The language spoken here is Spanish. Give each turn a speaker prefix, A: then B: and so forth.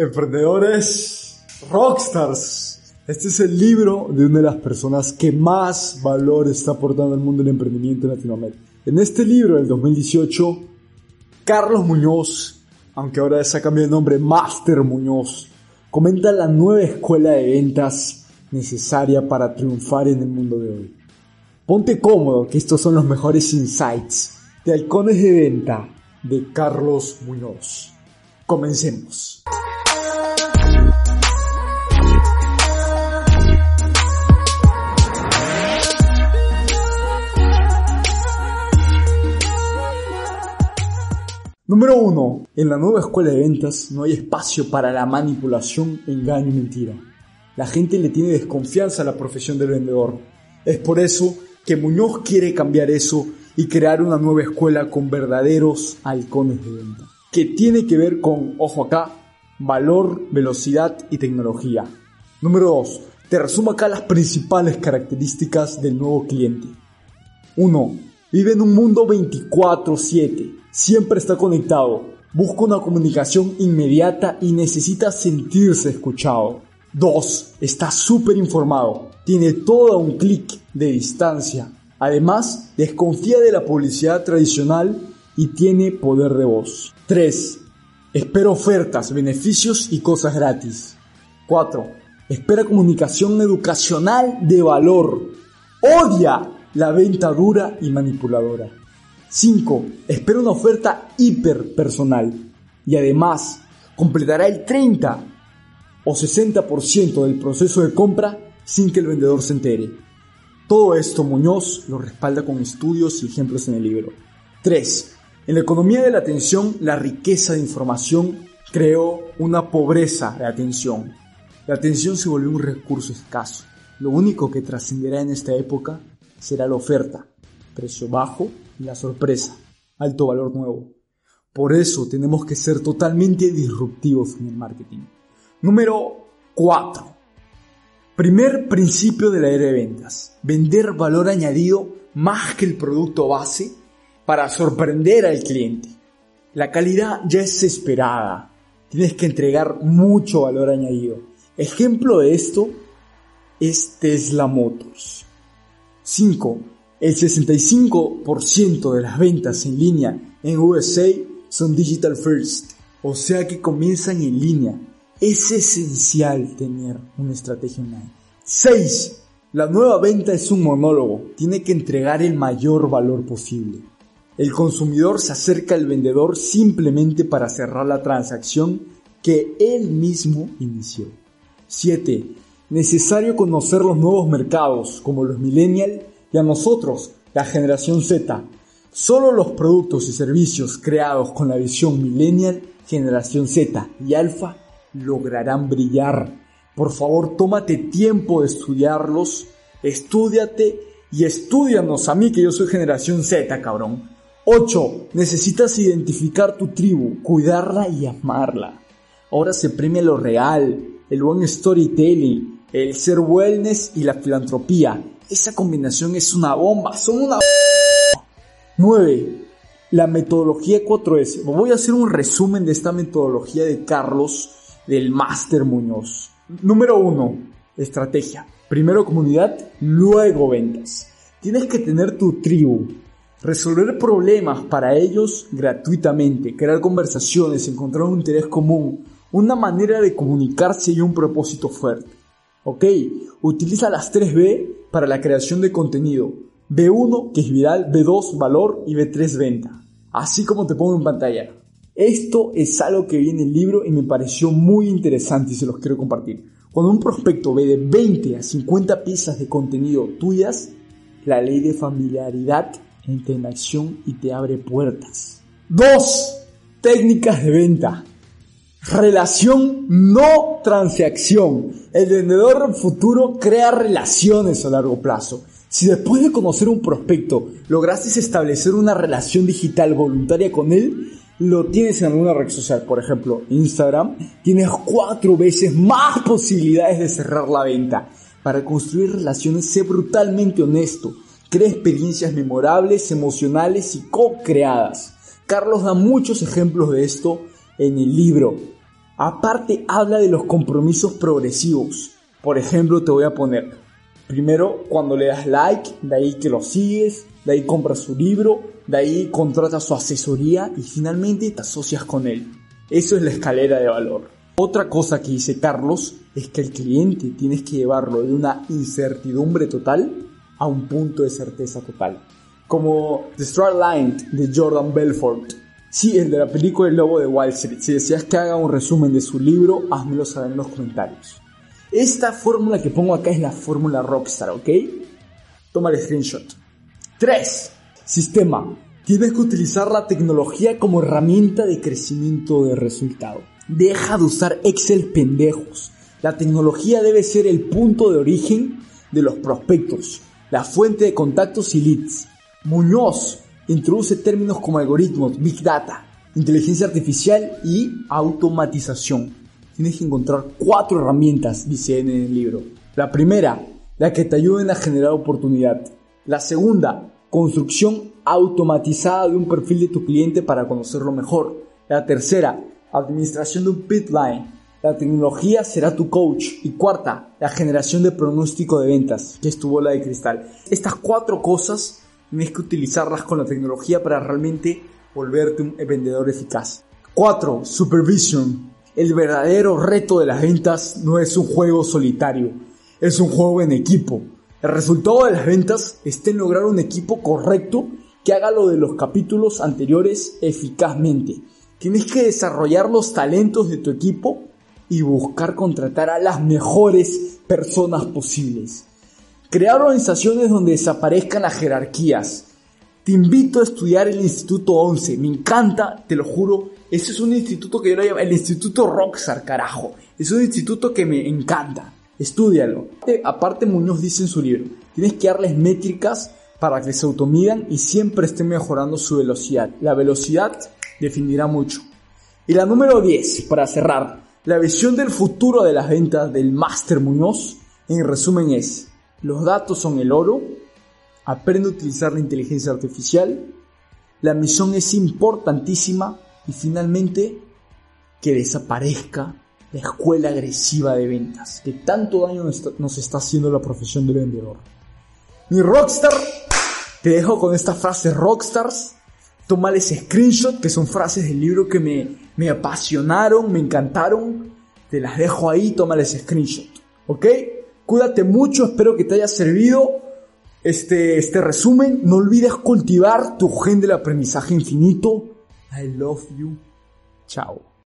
A: Emprendedores Rockstars. Este es el libro de una de las personas que más valor está aportando al mundo del emprendimiento en Latinoamérica. En este libro del 2018, Carlos Muñoz, aunque ahora se ha cambiado de nombre, Master Muñoz, comenta la nueva escuela de ventas necesaria para triunfar en el mundo de hoy. Ponte cómodo que estos son los mejores insights de halcones de venta de Carlos Muñoz. Comencemos. Número 1. En la nueva escuela de ventas no hay espacio para la manipulación, engaño y mentira. La gente le tiene desconfianza a la profesión del vendedor. Es por eso que Muñoz quiere cambiar eso y crear una nueva escuela con verdaderos halcones de venta. Que tiene que ver con, ojo acá, valor, velocidad y tecnología. Número 2. Te resumo acá las principales características del nuevo cliente. 1. Vive en un mundo 24/7 Siempre está conectado, busca una comunicación inmediata y necesita sentirse escuchado. 2. Está súper informado, tiene todo a un clic de distancia. Además, desconfía de la publicidad tradicional y tiene poder de voz. 3. Espera ofertas, beneficios y cosas gratis. 4. Espera comunicación educacional de valor. Odia la venta dura y manipuladora. 5. Espera una oferta hiper personal y además completará el 30 o 60% del proceso de compra sin que el vendedor se entere. Todo esto Muñoz lo respalda con estudios y ejemplos en el libro. 3. En la economía de la atención, la riqueza de información creó una pobreza de atención. La atención se volvió un recurso escaso. Lo único que trascenderá en esta época será la oferta, precio bajo la sorpresa, alto valor nuevo. Por eso tenemos que ser totalmente disruptivos en el marketing. Número 4. Primer principio de la era de ventas. Vender valor añadido más que el producto base para sorprender al cliente. La calidad ya es esperada. Tienes que entregar mucho valor añadido. Ejemplo de esto es Tesla Motors. 5. El 65% de las ventas en línea en USA son digital first, o sea que comienzan en línea. Es esencial tener una estrategia online. 6. La nueva venta es un monólogo, tiene que entregar el mayor valor posible. El consumidor se acerca al vendedor simplemente para cerrar la transacción que él mismo inició. 7. Necesario conocer los nuevos mercados como los millennials y a nosotros, la generación Z. Solo los productos y servicios creados con la visión millennial, generación Z y alfa lograrán brillar. Por favor, tómate tiempo de estudiarlos, estudiate y estudianos a mí que yo soy generación Z, cabrón. 8. Necesitas identificar tu tribu, cuidarla y amarla. Ahora se premia lo real, el buen storytelling, el ser wellness y la filantropía. Esa combinación es una bomba, son una... 9. La metodología 4S. Voy a hacer un resumen de esta metodología de Carlos del Máster Muñoz. Número 1. Estrategia. Primero comunidad, luego ventas. Tienes que tener tu tribu. Resolver problemas para ellos gratuitamente. Crear conversaciones, encontrar un interés común. Una manera de comunicarse y un propósito fuerte. Ok, utiliza las 3B para la creación de contenido. B1, que es viral, B2, valor y B3, venta. Así como te pongo en pantalla. Esto es algo que viene en el libro y me pareció muy interesante y se los quiero compartir. Cuando un prospecto ve de 20 a 50 piezas de contenido tuyas, la ley de familiaridad entra en acción y te abre puertas. 2. Técnicas de venta. Relación, no transacción. El vendedor futuro crea relaciones a largo plazo. Si después de conocer un prospecto lograste establecer una relación digital voluntaria con él, lo tienes en alguna red social, por ejemplo Instagram, tienes cuatro veces más posibilidades de cerrar la venta. Para construir relaciones, sé brutalmente honesto. Crea experiencias memorables, emocionales y co-creadas. Carlos da muchos ejemplos de esto en el libro. Aparte habla de los compromisos progresivos. Por ejemplo, te voy a poner, primero cuando le das like, de ahí que lo sigues, de ahí compras su libro, de ahí contratas su asesoría y finalmente te asocias con él. Eso es la escalera de valor. Otra cosa que dice Carlos es que el cliente tienes que llevarlo de una incertidumbre total a un punto de certeza total. Como The Straight Line de Jordan Belfort. Sí, el de la película El Lobo de Wall Street. Si deseas que haga un resumen de su libro, házmelo saber en los comentarios. Esta fórmula que pongo acá es la fórmula Rockstar, ¿ok? Toma el screenshot. 3. Sistema. Tienes que utilizar la tecnología como herramienta de crecimiento de resultado. Deja de usar Excel pendejos. La tecnología debe ser el punto de origen de los prospectos, la fuente de contactos y leads. Muñoz introduce términos como algoritmos, big data, inteligencia artificial y automatización. Tienes que encontrar cuatro herramientas, dice en el libro. La primera, la que te ayuden a generar oportunidad. La segunda, construcción automatizada de un perfil de tu cliente para conocerlo mejor. La tercera, administración de un pitline. La tecnología será tu coach. Y cuarta, la generación de pronóstico de ventas, que es tu bola de cristal. Estas cuatro cosas tienes que utilizarlas con la tecnología para realmente volverte un vendedor eficaz. 4. Supervision. El verdadero reto de las ventas no es un juego solitario, es un juego en equipo. El resultado de las ventas está en lograr un equipo correcto que haga lo de los capítulos anteriores eficazmente. Tienes que desarrollar los talentos de tu equipo y buscar contratar a las mejores personas posibles. Crear organizaciones donde desaparezcan las jerarquías. Te invito a estudiar el Instituto 11. Me encanta, te lo juro. Ese es un instituto que yo lo llamo el Instituto Rockstar, carajo. Es un instituto que me encanta. Estudialo. Aparte, Muñoz dice en su libro, tienes que darles métricas para que se automidan y siempre estén mejorando su velocidad. La velocidad definirá mucho. Y la número 10, para cerrar, la visión del futuro de las ventas del Master Muñoz, en resumen es, los datos son el oro, aprende a utilizar la inteligencia artificial, la misión es importantísima y finalmente que desaparezca la escuela agresiva de ventas, que tanto daño nos está haciendo la profesión de vendedor. Mi rockstar, te dejo con esta frase rockstars, tómales screenshot, que son frases del libro que me, me apasionaron, me encantaron, te las dejo ahí, tómales screenshot, ¿ok? Cuídate mucho, espero que te haya servido este, este resumen. No olvides cultivar tu gen del aprendizaje infinito. I love you. Chao.